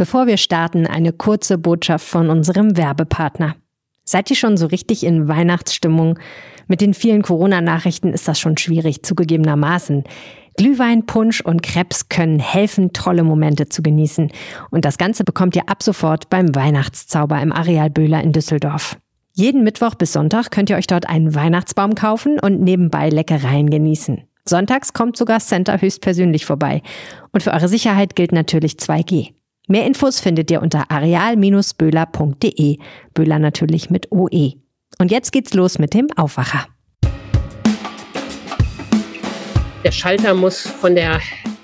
Bevor wir starten, eine kurze Botschaft von unserem Werbepartner. Seid ihr schon so richtig in Weihnachtsstimmung? Mit den vielen Corona-Nachrichten ist das schon schwierig, zugegebenermaßen. Glühwein, Punsch und Krebs können helfen, tolle Momente zu genießen. Und das Ganze bekommt ihr ab sofort beim Weihnachtszauber im Areal Böhler in Düsseldorf. Jeden Mittwoch bis Sonntag könnt ihr euch dort einen Weihnachtsbaum kaufen und nebenbei Leckereien genießen. Sonntags kommt sogar Center höchstpersönlich vorbei. Und für eure Sicherheit gilt natürlich 2G. Mehr Infos findet ihr unter areal-böhler.de. Böhler natürlich mit OE. Und jetzt geht's los mit dem Aufwacher. Der Schalter muss von der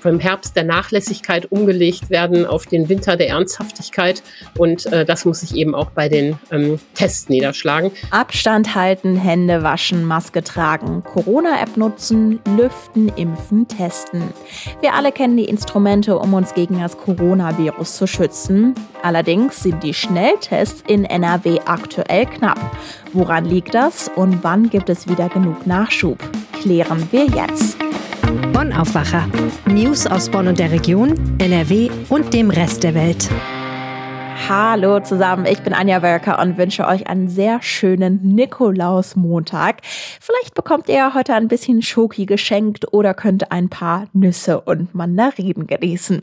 vom Herbst der Nachlässigkeit umgelegt werden auf den Winter der Ernsthaftigkeit. Und äh, das muss sich eben auch bei den ähm, Tests niederschlagen. Abstand halten, Hände waschen, Maske tragen, Corona-App nutzen, lüften, impfen, testen. Wir alle kennen die Instrumente, um uns gegen das Coronavirus zu schützen. Allerdings sind die Schnelltests in NRW aktuell knapp. Woran liegt das und wann gibt es wieder genug Nachschub? Klären wir jetzt. Bonn Aufwacher. News aus Bonn und der Region, NRW und dem Rest der Welt. Hallo zusammen, ich bin Anja Wölker und wünsche euch einen sehr schönen Nikolausmontag. Vielleicht bekommt ihr heute ein bisschen Schoki geschenkt oder könnt ein paar Nüsse und Mandarinen genießen.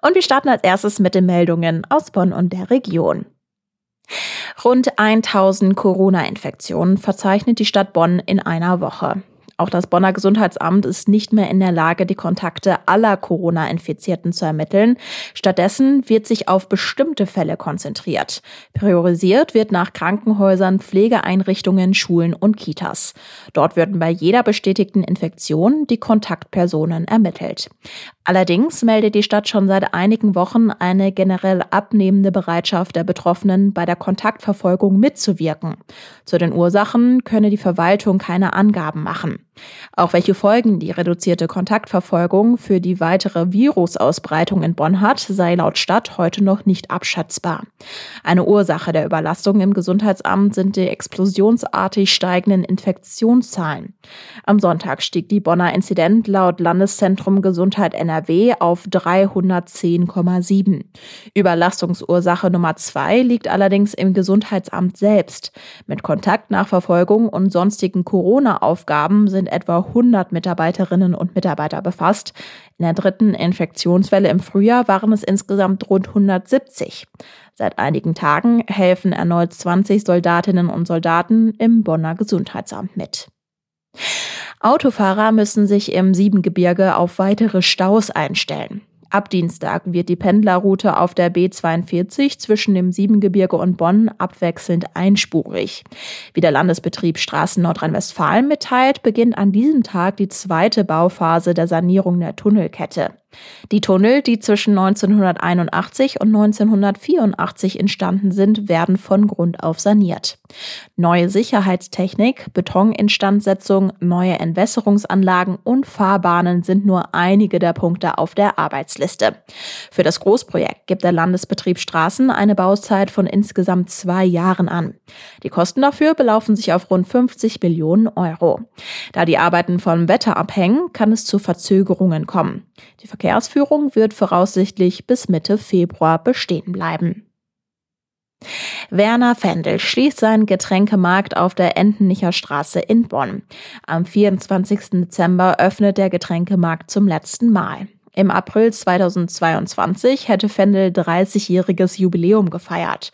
Und wir starten als erstes mit den Meldungen aus Bonn und der Region. Rund 1000 Corona-Infektionen verzeichnet die Stadt Bonn in einer Woche. Auch das Bonner Gesundheitsamt ist nicht mehr in der Lage, die Kontakte aller Corona-Infizierten zu ermitteln. Stattdessen wird sich auf bestimmte Fälle konzentriert. Priorisiert wird nach Krankenhäusern, Pflegeeinrichtungen, Schulen und Kitas. Dort werden bei jeder bestätigten Infektion die Kontaktpersonen ermittelt. Allerdings meldet die Stadt schon seit einigen Wochen eine generell abnehmende Bereitschaft der Betroffenen, bei der Kontaktverfolgung mitzuwirken. Zu den Ursachen könne die Verwaltung keine Angaben machen. Auch welche Folgen die reduzierte Kontaktverfolgung für die weitere Virusausbreitung in Bonn hat, sei laut Stadt heute noch nicht abschätzbar. Eine Ursache der Überlastung im Gesundheitsamt sind die explosionsartig steigenden Infektionszahlen. Am Sonntag stieg die Bonner Inzident laut Landeszentrum Gesundheit NRW auf 310,7. Überlastungsursache Nummer zwei liegt allerdings im Gesundheitsamt selbst. Mit Kontaktnachverfolgung und sonstigen Corona-Aufgaben sind etwa 100 Mitarbeiterinnen und Mitarbeiter befasst. In der dritten Infektionswelle im Frühjahr waren es insgesamt rund 170. Seit einigen Tagen helfen erneut 20 Soldatinnen und Soldaten im Bonner Gesundheitsamt mit. Autofahrer müssen sich im Siebengebirge auf weitere Staus einstellen. Ab Dienstag wird die Pendlerroute auf der B42 zwischen dem Siebengebirge und Bonn abwechselnd einspurig. Wie der Landesbetrieb Straßen Nordrhein-Westfalen mitteilt, beginnt an diesem Tag die zweite Bauphase der Sanierung der Tunnelkette. Die Tunnel, die zwischen 1981 und 1984 entstanden sind, werden von Grund auf saniert. Neue Sicherheitstechnik, Betoninstandsetzung, neue Entwässerungsanlagen und Fahrbahnen sind nur einige der Punkte auf der Arbeitsliste. Für das Großprojekt gibt der Landesbetrieb Straßen eine Bauzeit von insgesamt zwei Jahren an. Die Kosten dafür belaufen sich auf rund 50 Millionen Euro. Da die Arbeiten vom Wetter abhängen, kann es zu Verzögerungen kommen. Die Verkehrsführung wird voraussichtlich bis Mitte Februar bestehen bleiben. Werner Fendel schließt seinen Getränkemarkt auf der Entenicher Straße in Bonn. Am 24. Dezember öffnet der Getränkemarkt zum letzten Mal. Im April 2022 hätte Fendel 30-jähriges Jubiläum gefeiert.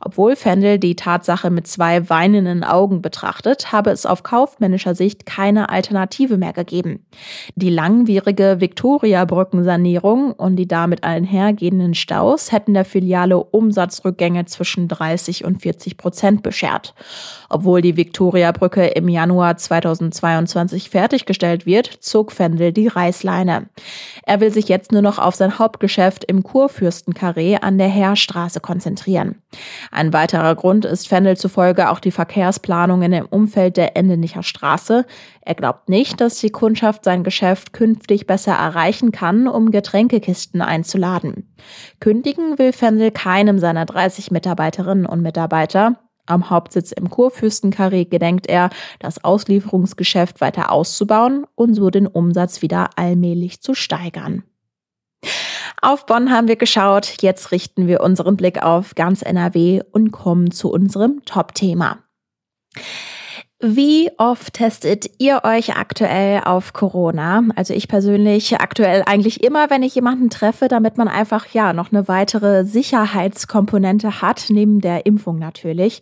Obwohl Fendel die Tatsache mit zwei weinenden Augen betrachtet, habe es auf kaufmännischer Sicht keine Alternative mehr gegeben. Die langwierige Viktoria-Brückensanierung und die damit einhergehenden Staus hätten der Filiale Umsatzrückgänge zwischen 30 und 40 Prozent beschert. Obwohl die Viktoria-Brücke im Januar 2022 fertiggestellt wird, zog Fendel die Reißleine. Er will sich jetzt nur noch auf sein Hauptgeschäft im Kurfürstenkarree an der Heerstraße konzentrieren. Ein weiterer Grund ist Fendel zufolge auch die Verkehrsplanungen im Umfeld der Endenicher Straße. Er glaubt nicht, dass die Kundschaft sein Geschäft künftig besser erreichen kann, um Getränkekisten einzuladen. Kündigen will Fendel keinem seiner 30 Mitarbeiterinnen und Mitarbeiter. Am Hauptsitz im Kurfürstenkarree gedenkt er, das Auslieferungsgeschäft weiter auszubauen und so den Umsatz wieder allmählich zu steigern. Auf Bonn haben wir geschaut, jetzt richten wir unseren Blick auf ganz NRW und kommen zu unserem Top-Thema. Wie oft testet ihr euch aktuell auf Corona? Also ich persönlich aktuell eigentlich immer, wenn ich jemanden treffe, damit man einfach ja noch eine weitere Sicherheitskomponente hat, neben der Impfung natürlich.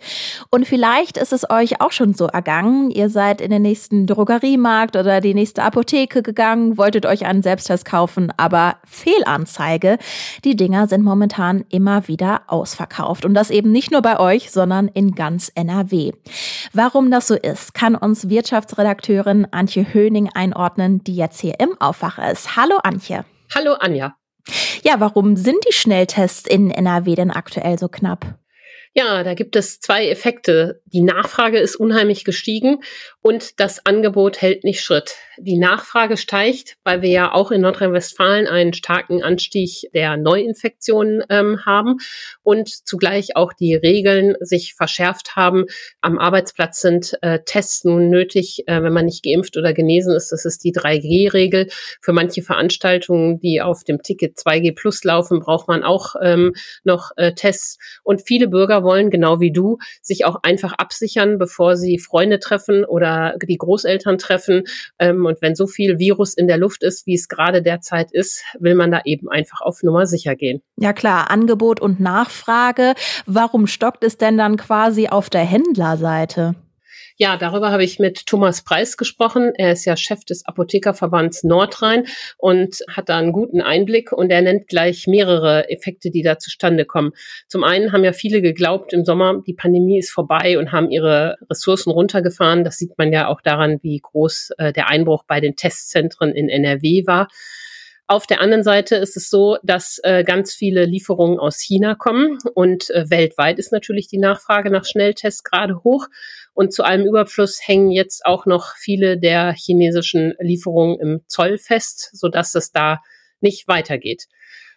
Und vielleicht ist es euch auch schon so ergangen. Ihr seid in den nächsten Drogeriemarkt oder die nächste Apotheke gegangen, wolltet euch einen Selbsttest kaufen, aber Fehlanzeige. Die Dinger sind momentan immer wieder ausverkauft. Und das eben nicht nur bei euch, sondern in ganz NRW. Warum das so ist, kann uns Wirtschaftsredakteurin Antje Höning einordnen, die jetzt hier im Aufwacher ist. Hallo Antje. Hallo Anja. Ja, warum sind die Schnelltests in NRW denn aktuell so knapp? Ja, da gibt es zwei Effekte. Die Nachfrage ist unheimlich gestiegen und das Angebot hält nicht Schritt. Die Nachfrage steigt, weil wir ja auch in Nordrhein-Westfalen einen starken Anstieg der Neuinfektionen ähm, haben und zugleich auch die Regeln sich verschärft haben. Am Arbeitsplatz sind äh, Tests nun nötig, äh, wenn man nicht geimpft oder genesen ist. Das ist die 3G-Regel. Für manche Veranstaltungen, die auf dem Ticket 2G Plus laufen, braucht man auch ähm, noch äh, Tests. Und viele Bürger wollen, genau wie du, sich auch einfach absichern, bevor sie Freunde treffen oder die Großeltern treffen. Ähm, und wenn so viel Virus in der Luft ist, wie es gerade derzeit ist, will man da eben einfach auf Nummer sicher gehen. Ja klar, Angebot und Nachfrage. Warum stockt es denn dann quasi auf der Händlerseite? Ja, darüber habe ich mit Thomas Preis gesprochen. Er ist ja Chef des Apothekerverbands Nordrhein und hat da einen guten Einblick und er nennt gleich mehrere Effekte, die da zustande kommen. Zum einen haben ja viele geglaubt im Sommer, die Pandemie ist vorbei und haben ihre Ressourcen runtergefahren. Das sieht man ja auch daran, wie groß äh, der Einbruch bei den Testzentren in NRW war. Auf der anderen Seite ist es so, dass äh, ganz viele Lieferungen aus China kommen und äh, weltweit ist natürlich die Nachfrage nach Schnelltests gerade hoch. Und zu allem Überfluss hängen jetzt auch noch viele der chinesischen Lieferungen im Zoll fest, sodass es da nicht weitergeht.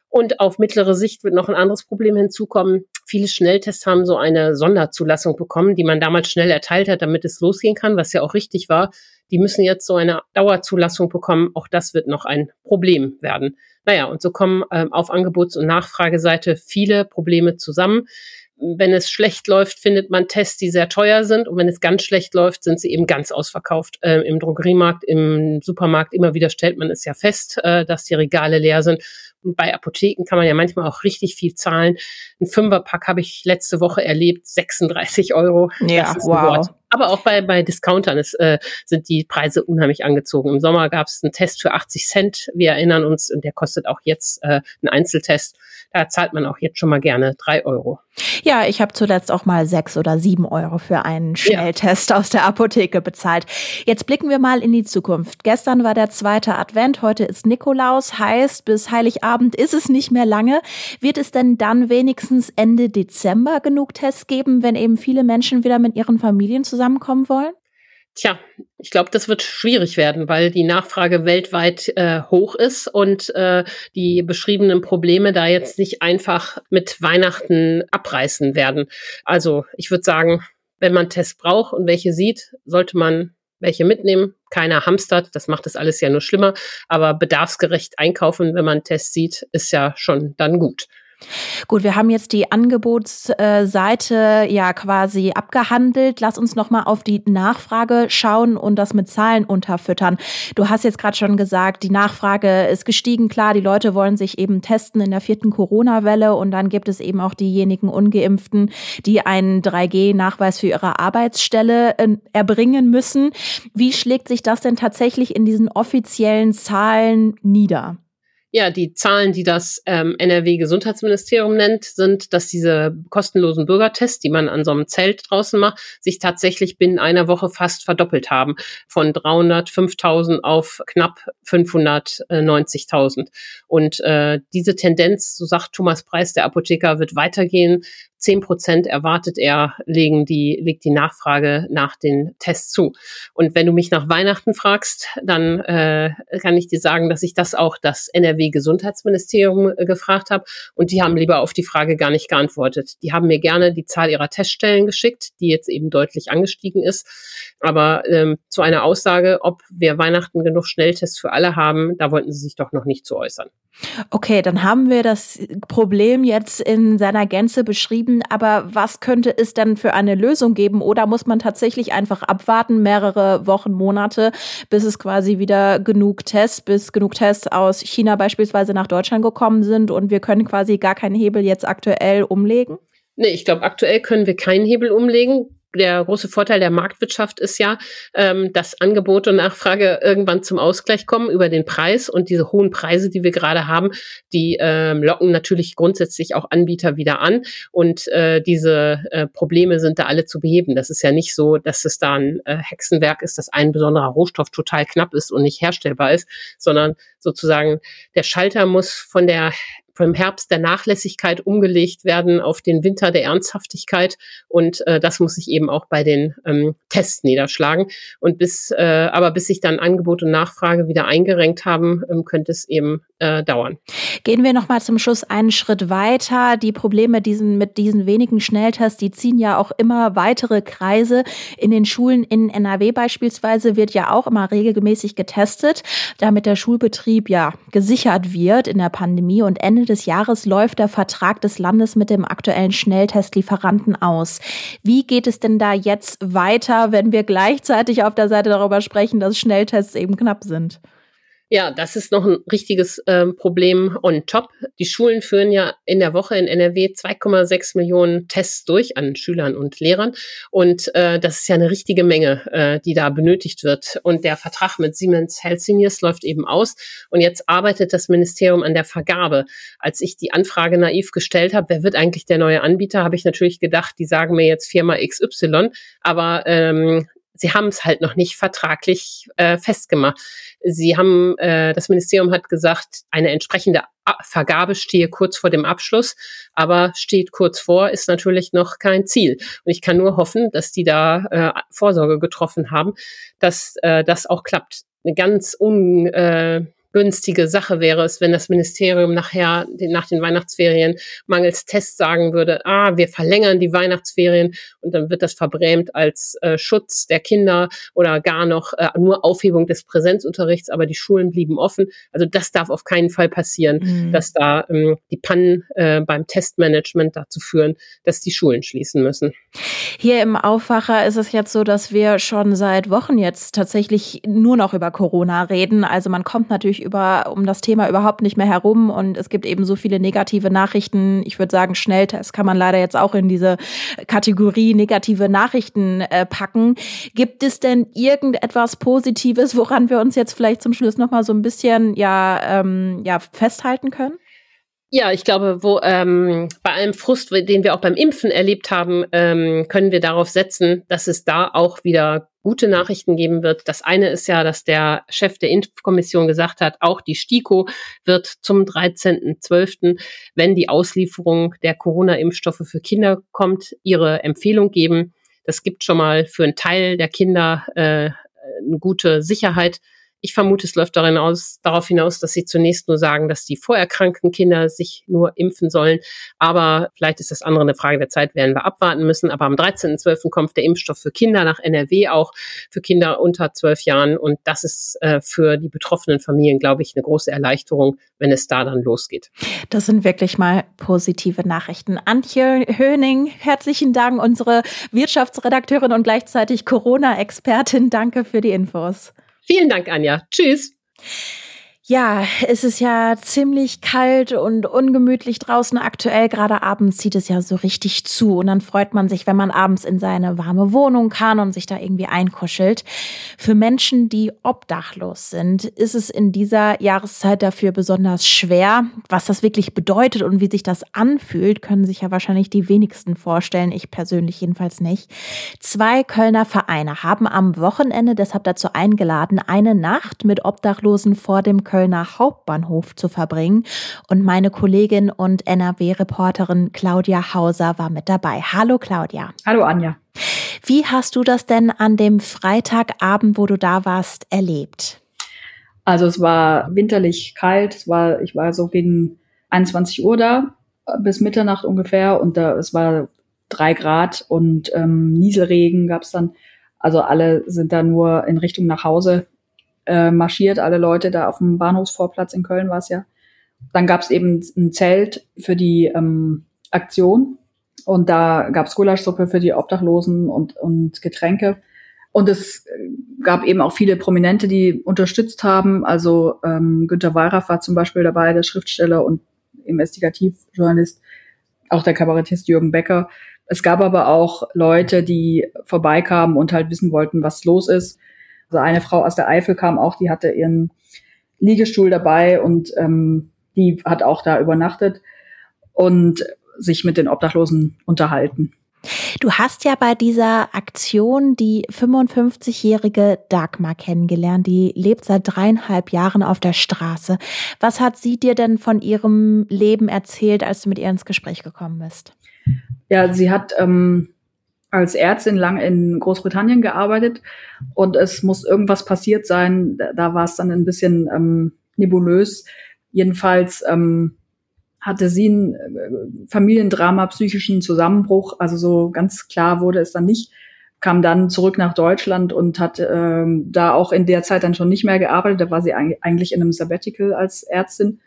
Und auf mittlere Sicht wird noch ein anderes Problem hinzukommen. Viele Schnelltests haben so eine Sonderzulassung bekommen, die man damals schnell erteilt hat, damit es losgehen kann, was ja auch richtig war. Die müssen jetzt so eine Dauerzulassung bekommen. Auch das wird noch ein Problem werden. Naja, und so kommen äh, auf Angebots- und Nachfrageseite viele Probleme zusammen wenn es schlecht läuft, findet man Tests, die sehr teuer sind. Und wenn es ganz schlecht läuft, sind sie eben ganz ausverkauft. Äh, Im Drogeriemarkt, im Supermarkt immer wieder stellt man es ja fest, äh, dass die Regale leer sind. Bei Apotheken kann man ja manchmal auch richtig viel zahlen. Ein Fünferpack habe ich letzte Woche erlebt, 36 Euro. Ja, wow. Aber auch bei, bei Discountern ist, äh, sind die Preise unheimlich angezogen. Im Sommer gab es einen Test für 80 Cent. Wir erinnern uns, und der kostet auch jetzt äh, einen Einzeltest. Da zahlt man auch jetzt schon mal gerne drei Euro. Ja, ich habe zuletzt auch mal sechs oder sieben Euro für einen Schnelltest ja. aus der Apotheke bezahlt. Jetzt blicken wir mal in die Zukunft. Gestern war der zweite Advent, heute ist Nikolaus, heißt bis Heiligabend ist es nicht mehr lange. Wird es denn dann wenigstens Ende Dezember genug Tests geben, wenn eben viele Menschen wieder mit ihren Familien zusammenkommen wollen? Tja, ich glaube, das wird schwierig werden, weil die Nachfrage weltweit äh, hoch ist und äh, die beschriebenen Probleme da jetzt nicht einfach mit Weihnachten abreißen werden. Also ich würde sagen, wenn man Tests braucht und welche sieht, sollte man welche mitnehmen. Keiner hamstert, das macht das alles ja nur schlimmer. Aber bedarfsgerecht einkaufen, wenn man Tests sieht, ist ja schon dann gut. Gut, wir haben jetzt die Angebotsseite ja quasi abgehandelt. Lass uns noch mal auf die Nachfrage schauen und das mit Zahlen unterfüttern. Du hast jetzt gerade schon gesagt, die Nachfrage ist gestiegen. Klar, die Leute wollen sich eben testen in der vierten Corona-Welle und dann gibt es eben auch diejenigen Ungeimpften, die einen 3G-Nachweis für ihre Arbeitsstelle äh, erbringen müssen. Wie schlägt sich das denn tatsächlich in diesen offiziellen Zahlen nieder? Ja, die Zahlen, die das ähm, NRW-Gesundheitsministerium nennt, sind, dass diese kostenlosen Bürgertests, die man an so einem Zelt draußen macht, sich tatsächlich binnen einer Woche fast verdoppelt haben. Von 305.000 auf knapp 590.000. Und äh, diese Tendenz, so sagt Thomas Preis, der Apotheker, wird weitergehen. Zehn Prozent erwartet er, legen die, legt die Nachfrage nach den Tests zu. Und wenn du mich nach Weihnachten fragst, dann äh, kann ich dir sagen, dass ich das auch das NRW-Gesundheitsministerium äh, gefragt habe. Und die haben lieber auf die Frage gar nicht geantwortet. Die haben mir gerne die Zahl ihrer Teststellen geschickt, die jetzt eben deutlich angestiegen ist. Aber ähm, zu einer Aussage, ob wir Weihnachten genug Schnelltests für alle haben, da wollten sie sich doch noch nicht zu äußern. Okay, dann haben wir das Problem jetzt in seiner Gänze beschrieben, aber was könnte es denn für eine Lösung geben? Oder muss man tatsächlich einfach abwarten, mehrere Wochen, Monate, bis es quasi wieder genug Tests, bis genug Tests aus China beispielsweise nach Deutschland gekommen sind und wir können quasi gar keinen Hebel jetzt aktuell umlegen? Nee, ich glaube, aktuell können wir keinen Hebel umlegen der große Vorteil der Marktwirtschaft ist ja, ähm, dass Angebot und Nachfrage irgendwann zum Ausgleich kommen über den Preis und diese hohen Preise, die wir gerade haben, die ähm, locken natürlich grundsätzlich auch Anbieter wieder an und äh, diese äh, Probleme sind da alle zu beheben. Das ist ja nicht so, dass es da ein äh, Hexenwerk ist, dass ein besonderer Rohstoff total knapp ist und nicht herstellbar ist, sondern sozusagen der Schalter muss von der vom Herbst der Nachlässigkeit umgelegt werden auf den Winter der Ernsthaftigkeit. Und äh, das muss sich eben auch bei den ähm, Tests niederschlagen. Und bis, äh, aber bis sich dann Angebot und Nachfrage wieder eingerenkt haben, ähm, könnte es eben äh, dauern. Gehen wir nochmal zum Schluss einen Schritt weiter. Die Probleme diesen, mit diesen wenigen Schnelltests, die ziehen ja auch immer weitere Kreise. In den Schulen in NRW beispielsweise wird ja auch immer regelmäßig getestet, damit der Schulbetrieb ja gesichert wird in der Pandemie. Und Ende des Jahres läuft der Vertrag des Landes mit dem aktuellen Schnelltestlieferanten aus. Wie geht es denn da jetzt weiter, wenn wir gleichzeitig auf der Seite darüber sprechen, dass Schnelltests eben knapp sind? Ja, das ist noch ein richtiges ähm, Problem on top. Die Schulen führen ja in der Woche in NRW 2,6 Millionen Tests durch an Schülern und Lehrern. Und äh, das ist ja eine richtige Menge, äh, die da benötigt wird. Und der Vertrag mit Siemens Healthineers läuft eben aus. Und jetzt arbeitet das Ministerium an der Vergabe. Als ich die Anfrage naiv gestellt habe, wer wird eigentlich der neue Anbieter, habe ich natürlich gedacht, die sagen mir jetzt Firma XY. Aber ähm, sie haben es halt noch nicht vertraglich äh, festgemacht. Sie haben, äh, das Ministerium hat gesagt, eine entsprechende Vergabe stehe kurz vor dem Abschluss, aber steht kurz vor, ist natürlich noch kein Ziel. Und ich kann nur hoffen, dass die da äh, Vorsorge getroffen haben, dass äh, das auch klappt. Eine ganz un, äh, günstige Sache wäre es, wenn das Ministerium nachher nach den Weihnachtsferien mangels Test sagen würde, ah, wir verlängern die Weihnachtsferien und dann wird das verbrämt als äh, Schutz der Kinder oder gar noch äh, nur Aufhebung des Präsenzunterrichts, aber die Schulen blieben offen. Also das darf auf keinen Fall passieren, mhm. dass da ähm, die Pannen äh, beim Testmanagement dazu führen, dass die Schulen schließen müssen. Hier im Aufwacher ist es jetzt so, dass wir schon seit Wochen jetzt tatsächlich nur noch über Corona reden. Also man kommt natürlich über, um das Thema überhaupt nicht mehr herum und es gibt eben so viele negative Nachrichten. Ich würde sagen, Schnelltest kann man leider jetzt auch in diese Kategorie negative Nachrichten äh, packen. Gibt es denn irgendetwas Positives, woran wir uns jetzt vielleicht zum Schluss nochmal so ein bisschen ja, ähm, ja, festhalten können? Ja, ich glaube, wo ähm, bei allem Frust, den wir auch beim Impfen erlebt haben, ähm, können wir darauf setzen, dass es da auch wieder gute Nachrichten geben wird. Das eine ist ja, dass der Chef der Impfkommission gesagt hat, auch die STIKO wird zum 13.12., wenn die Auslieferung der Corona-Impfstoffe für Kinder kommt, ihre Empfehlung geben. Das gibt schon mal für einen Teil der Kinder äh, eine gute Sicherheit. Ich vermute, es läuft darin aus, darauf hinaus, dass sie zunächst nur sagen, dass die vorerkrankten Kinder sich nur impfen sollen. Aber vielleicht ist das andere eine Frage der Zeit, werden wir abwarten müssen. Aber am 13.12. kommt der Impfstoff für Kinder nach NRW auch, für Kinder unter zwölf Jahren. Und das ist äh, für die betroffenen Familien, glaube ich, eine große Erleichterung, wenn es da dann losgeht. Das sind wirklich mal positive Nachrichten. Antje Höning, herzlichen Dank, unsere Wirtschaftsredakteurin und gleichzeitig Corona-Expertin. Danke für die Infos. Vielen Dank, Anja. Tschüss. Ja, es ist ja ziemlich kalt und ungemütlich draußen aktuell. Gerade abends zieht es ja so richtig zu. Und dann freut man sich, wenn man abends in seine warme Wohnung kann und sich da irgendwie einkuschelt. Für Menschen, die obdachlos sind, ist es in dieser Jahreszeit dafür besonders schwer. Was das wirklich bedeutet und wie sich das anfühlt, können sich ja wahrscheinlich die wenigsten vorstellen. Ich persönlich jedenfalls nicht. Zwei Kölner Vereine haben am Wochenende deshalb dazu eingeladen, eine Nacht mit Obdachlosen vor dem Köln Kölner Hauptbahnhof zu verbringen. Und meine Kollegin und NRW-Reporterin Claudia Hauser war mit dabei. Hallo Claudia. Hallo Anja. Wie hast du das denn an dem Freitagabend, wo du da warst, erlebt? Also es war winterlich kalt. Es war, ich war so gegen 21 Uhr da bis Mitternacht ungefähr und da es war drei Grad und ähm, Nieselregen gab es dann. Also alle sind da nur in Richtung nach Hause äh, marschiert, alle Leute da auf dem Bahnhofsvorplatz in Köln war es ja. Dann gab es eben ein Zelt für die ähm, Aktion und da gab es Gulaschsuppe für die Obdachlosen und, und Getränke. Und es gab eben auch viele Prominente, die unterstützt haben. Also ähm, Günter Wallraff war zum Beispiel dabei, der Schriftsteller und Investigativjournalist, auch der Kabarettist Jürgen Becker. Es gab aber auch Leute, die vorbeikamen und halt wissen wollten, was los ist. Also eine Frau aus der Eifel kam auch, die hatte ihren Liegestuhl dabei und ähm, die hat auch da übernachtet und sich mit den Obdachlosen unterhalten. Du hast ja bei dieser Aktion die 55-jährige Dagmar kennengelernt. Die lebt seit dreieinhalb Jahren auf der Straße. Was hat sie dir denn von ihrem Leben erzählt, als du mit ihr ins Gespräch gekommen bist? Ja, sie hat ähm, als Ärztin lang in Großbritannien gearbeitet und es muss irgendwas passiert sein. Da, war es dann ein bisschen ähm, nebulös. Jedenfalls ähm, hatte sie ein äh, Familiendrama, psychischen Zusammenbruch. Also so ganz klar wurde es dann nicht. Kam dann zurück nach Deutschland und hat ähm, da auch in der Zeit dann schon nicht mehr gearbeitet. Da war sie eigentlich in einem Sabbatical als Ärztin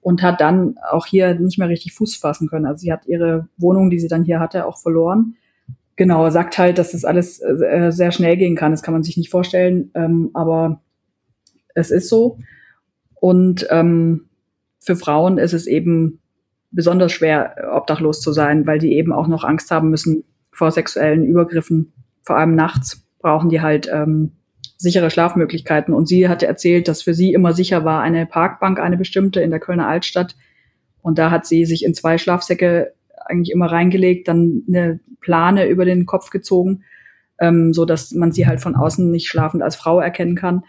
und hat dann auch hier nicht mehr richtig Fuß fassen können. Also sie hat ihre Wohnung, die sie dann hier hatte, auch verloren. Genau, sagt halt, dass das alles äh, sehr schnell gehen kann. Das kann man sich nicht vorstellen, ähm, aber es ist so. Und ähm, für Frauen ist es eben besonders schwer, obdachlos zu sein, weil die eben auch noch Angst haben müssen vor sexuellen Übergriffen. Vor allem nachts brauchen die halt ähm, sichere Schlafmöglichkeiten. Und sie hatte erzählt, dass für sie immer sicher war eine Parkbank, eine bestimmte in der Kölner Altstadt. Und da hat sie sich in zwei Schlafsäcke eigentlich immer reingelegt, dann eine Plane über den Kopf gezogen, ähm, so dass man sie halt von außen nicht schlafend als Frau erkennen kann.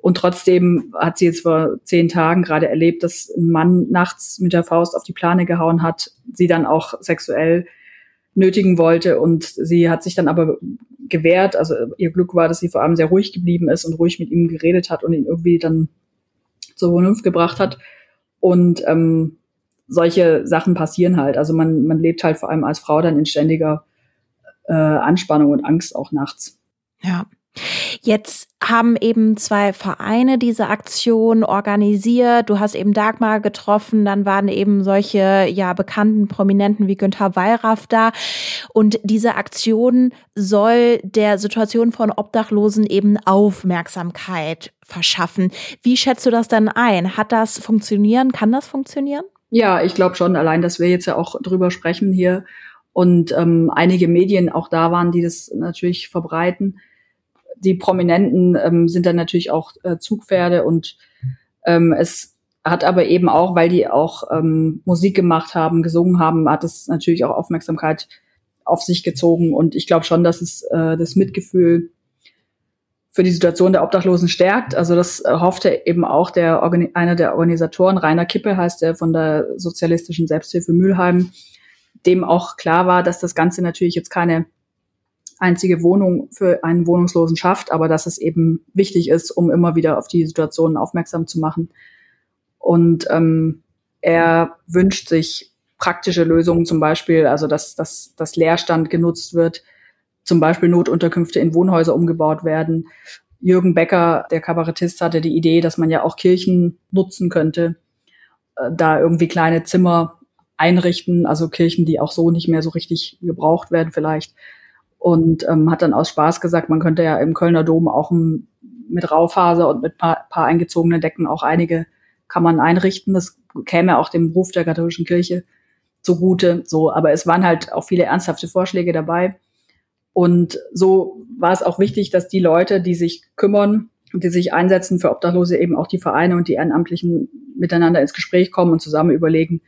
Und trotzdem hat sie jetzt vor zehn Tagen gerade erlebt, dass ein Mann nachts mit der Faust auf die Plane gehauen hat, sie dann auch sexuell nötigen wollte. Und sie hat sich dann aber gewehrt. Also ihr Glück war, dass sie vor allem sehr ruhig geblieben ist und ruhig mit ihm geredet hat und ihn irgendwie dann zur Vernunft gebracht hat. Und ähm, solche Sachen passieren halt. Also man, man lebt halt vor allem als Frau dann in ständiger äh, Anspannung und Angst auch nachts. Ja. Jetzt haben eben zwei Vereine diese Aktion organisiert. Du hast eben Dagmar getroffen, dann waren eben solche ja bekannten Prominenten wie Günther Wallraff da und diese Aktion soll der Situation von Obdachlosen eben Aufmerksamkeit verschaffen. Wie schätzt du das denn ein? Hat das funktionieren? Kann das funktionieren? Ja, ich glaube schon. Allein, dass wir jetzt ja auch drüber sprechen hier und ähm, einige Medien auch da waren, die das natürlich verbreiten die Prominenten ähm, sind dann natürlich auch äh, Zugpferde und ähm, es hat aber eben auch, weil die auch ähm, Musik gemacht haben, gesungen haben, hat es natürlich auch Aufmerksamkeit auf sich gezogen und ich glaube schon, dass es äh, das Mitgefühl für die Situation der Obdachlosen stärkt. Also das äh, hoffte eben auch der Organi einer der Organisatoren, Rainer Kippe heißt er von der sozialistischen Selbsthilfe Mülheim, dem auch klar war, dass das Ganze natürlich jetzt keine einzige Wohnung für einen Wohnungslosen schafft, aber dass es eben wichtig ist, um immer wieder auf die Situation aufmerksam zu machen. Und ähm, er wünscht sich praktische Lösungen, zum Beispiel, also dass, dass, dass Leerstand genutzt wird, zum Beispiel Notunterkünfte in Wohnhäuser umgebaut werden. Jürgen Becker, der Kabarettist, hatte die Idee, dass man ja auch Kirchen nutzen könnte, äh, da irgendwie kleine Zimmer einrichten, also Kirchen, die auch so nicht mehr so richtig gebraucht werden vielleicht und ähm, hat dann aus Spaß gesagt, man könnte ja im Kölner Dom auch mit Raufaser und mit paar, paar eingezogenen Decken auch einige Kammern einrichten. Das käme auch dem Ruf der katholischen Kirche zugute. So, aber es waren halt auch viele ernsthafte Vorschläge dabei. Und so war es auch wichtig, dass die Leute, die sich kümmern und die sich einsetzen für Obdachlose, eben auch die Vereine und die Ehrenamtlichen miteinander ins Gespräch kommen und zusammen überlegen,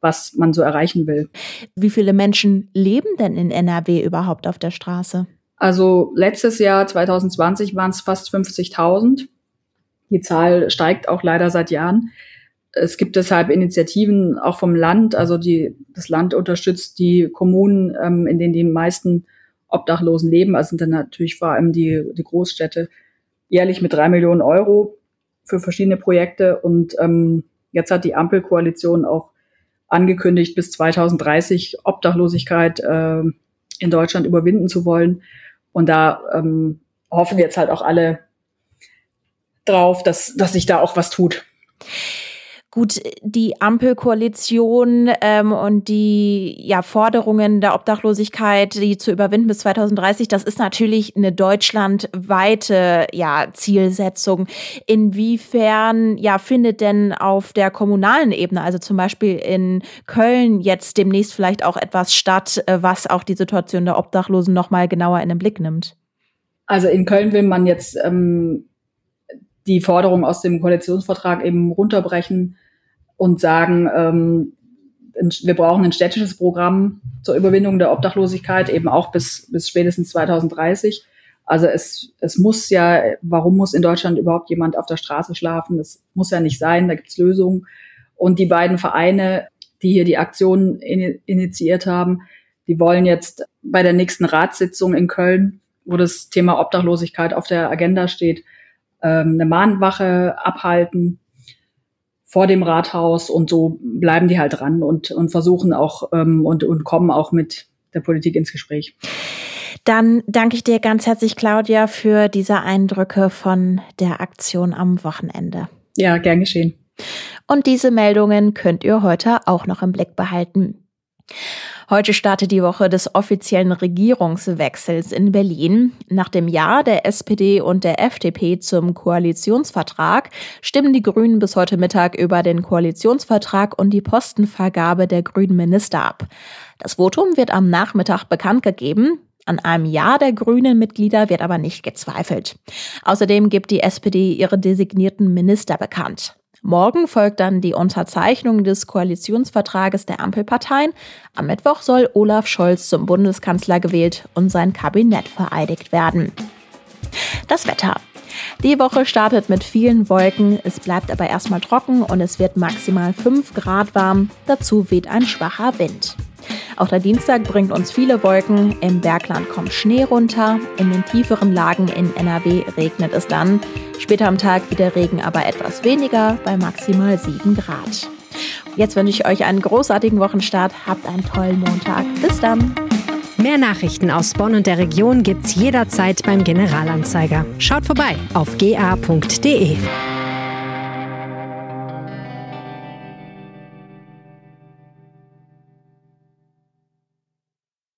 was man so erreichen will. Wie viele Menschen leben denn in NRW überhaupt auf der Straße? Also letztes Jahr 2020 waren es fast 50.000. Die Zahl steigt auch leider seit Jahren. Es gibt deshalb Initiativen auch vom Land, also die, das Land unterstützt die Kommunen, ähm, in denen die meisten Obdachlosen leben, also sind dann natürlich vor allem die, die Großstädte, jährlich mit drei Millionen Euro für verschiedene Projekte. Und ähm, jetzt hat die Ampelkoalition auch angekündigt, bis 2030 Obdachlosigkeit äh, in Deutschland überwinden zu wollen. Und da ähm, hoffen jetzt halt auch alle drauf, dass, dass sich da auch was tut. Gut, die Ampelkoalition ähm, und die ja, Forderungen der Obdachlosigkeit, die zu überwinden bis 2030, das ist natürlich eine deutschlandweite ja, Zielsetzung. Inwiefern ja, findet denn auf der kommunalen Ebene, also zum Beispiel in Köln, jetzt demnächst vielleicht auch etwas statt, äh, was auch die Situation der Obdachlosen nochmal genauer in den Blick nimmt? Also in Köln will man jetzt ähm, die Forderung aus dem Koalitionsvertrag eben runterbrechen und sagen, ähm, wir brauchen ein städtisches Programm zur Überwindung der Obdachlosigkeit, eben auch bis, bis spätestens 2030. Also es, es muss ja, warum muss in Deutschland überhaupt jemand auf der Straße schlafen? Das muss ja nicht sein, da gibt's Lösungen. Und die beiden Vereine, die hier die Aktion in, initiiert haben, die wollen jetzt bei der nächsten Ratssitzung in Köln, wo das Thema Obdachlosigkeit auf der Agenda steht, ähm, eine Mahnwache abhalten vor dem Rathaus und so bleiben die halt dran und, und versuchen auch ähm, und, und kommen auch mit der Politik ins Gespräch. Dann danke ich dir ganz herzlich, Claudia, für diese Eindrücke von der Aktion am Wochenende. Ja, gern geschehen. Und diese Meldungen könnt ihr heute auch noch im Blick behalten. Heute startet die Woche des offiziellen Regierungswechsels in Berlin. Nach dem Ja der SPD und der FDP zum Koalitionsvertrag stimmen die Grünen bis heute Mittag über den Koalitionsvertrag und die Postenvergabe der grünen Minister ab. Das Votum wird am Nachmittag bekannt gegeben. An einem Ja der grünen Mitglieder wird aber nicht gezweifelt. Außerdem gibt die SPD ihre designierten Minister bekannt. Morgen folgt dann die Unterzeichnung des Koalitionsvertrages der Ampelparteien. Am Mittwoch soll Olaf Scholz zum Bundeskanzler gewählt und sein Kabinett vereidigt werden. Das Wetter. Die Woche startet mit vielen Wolken, es bleibt aber erstmal trocken und es wird maximal 5 Grad warm. Dazu weht ein schwacher Wind. Auch der Dienstag bringt uns viele Wolken. Im Bergland kommt Schnee runter. In den tieferen Lagen in NRW regnet es dann. Später am Tag wieder Regen, aber etwas weniger, bei maximal 7 Grad. Jetzt wünsche ich euch einen großartigen Wochenstart. Habt einen tollen Montag. Bis dann. Mehr Nachrichten aus Bonn und der Region gibt's jederzeit beim Generalanzeiger. Schaut vorbei auf ga.de.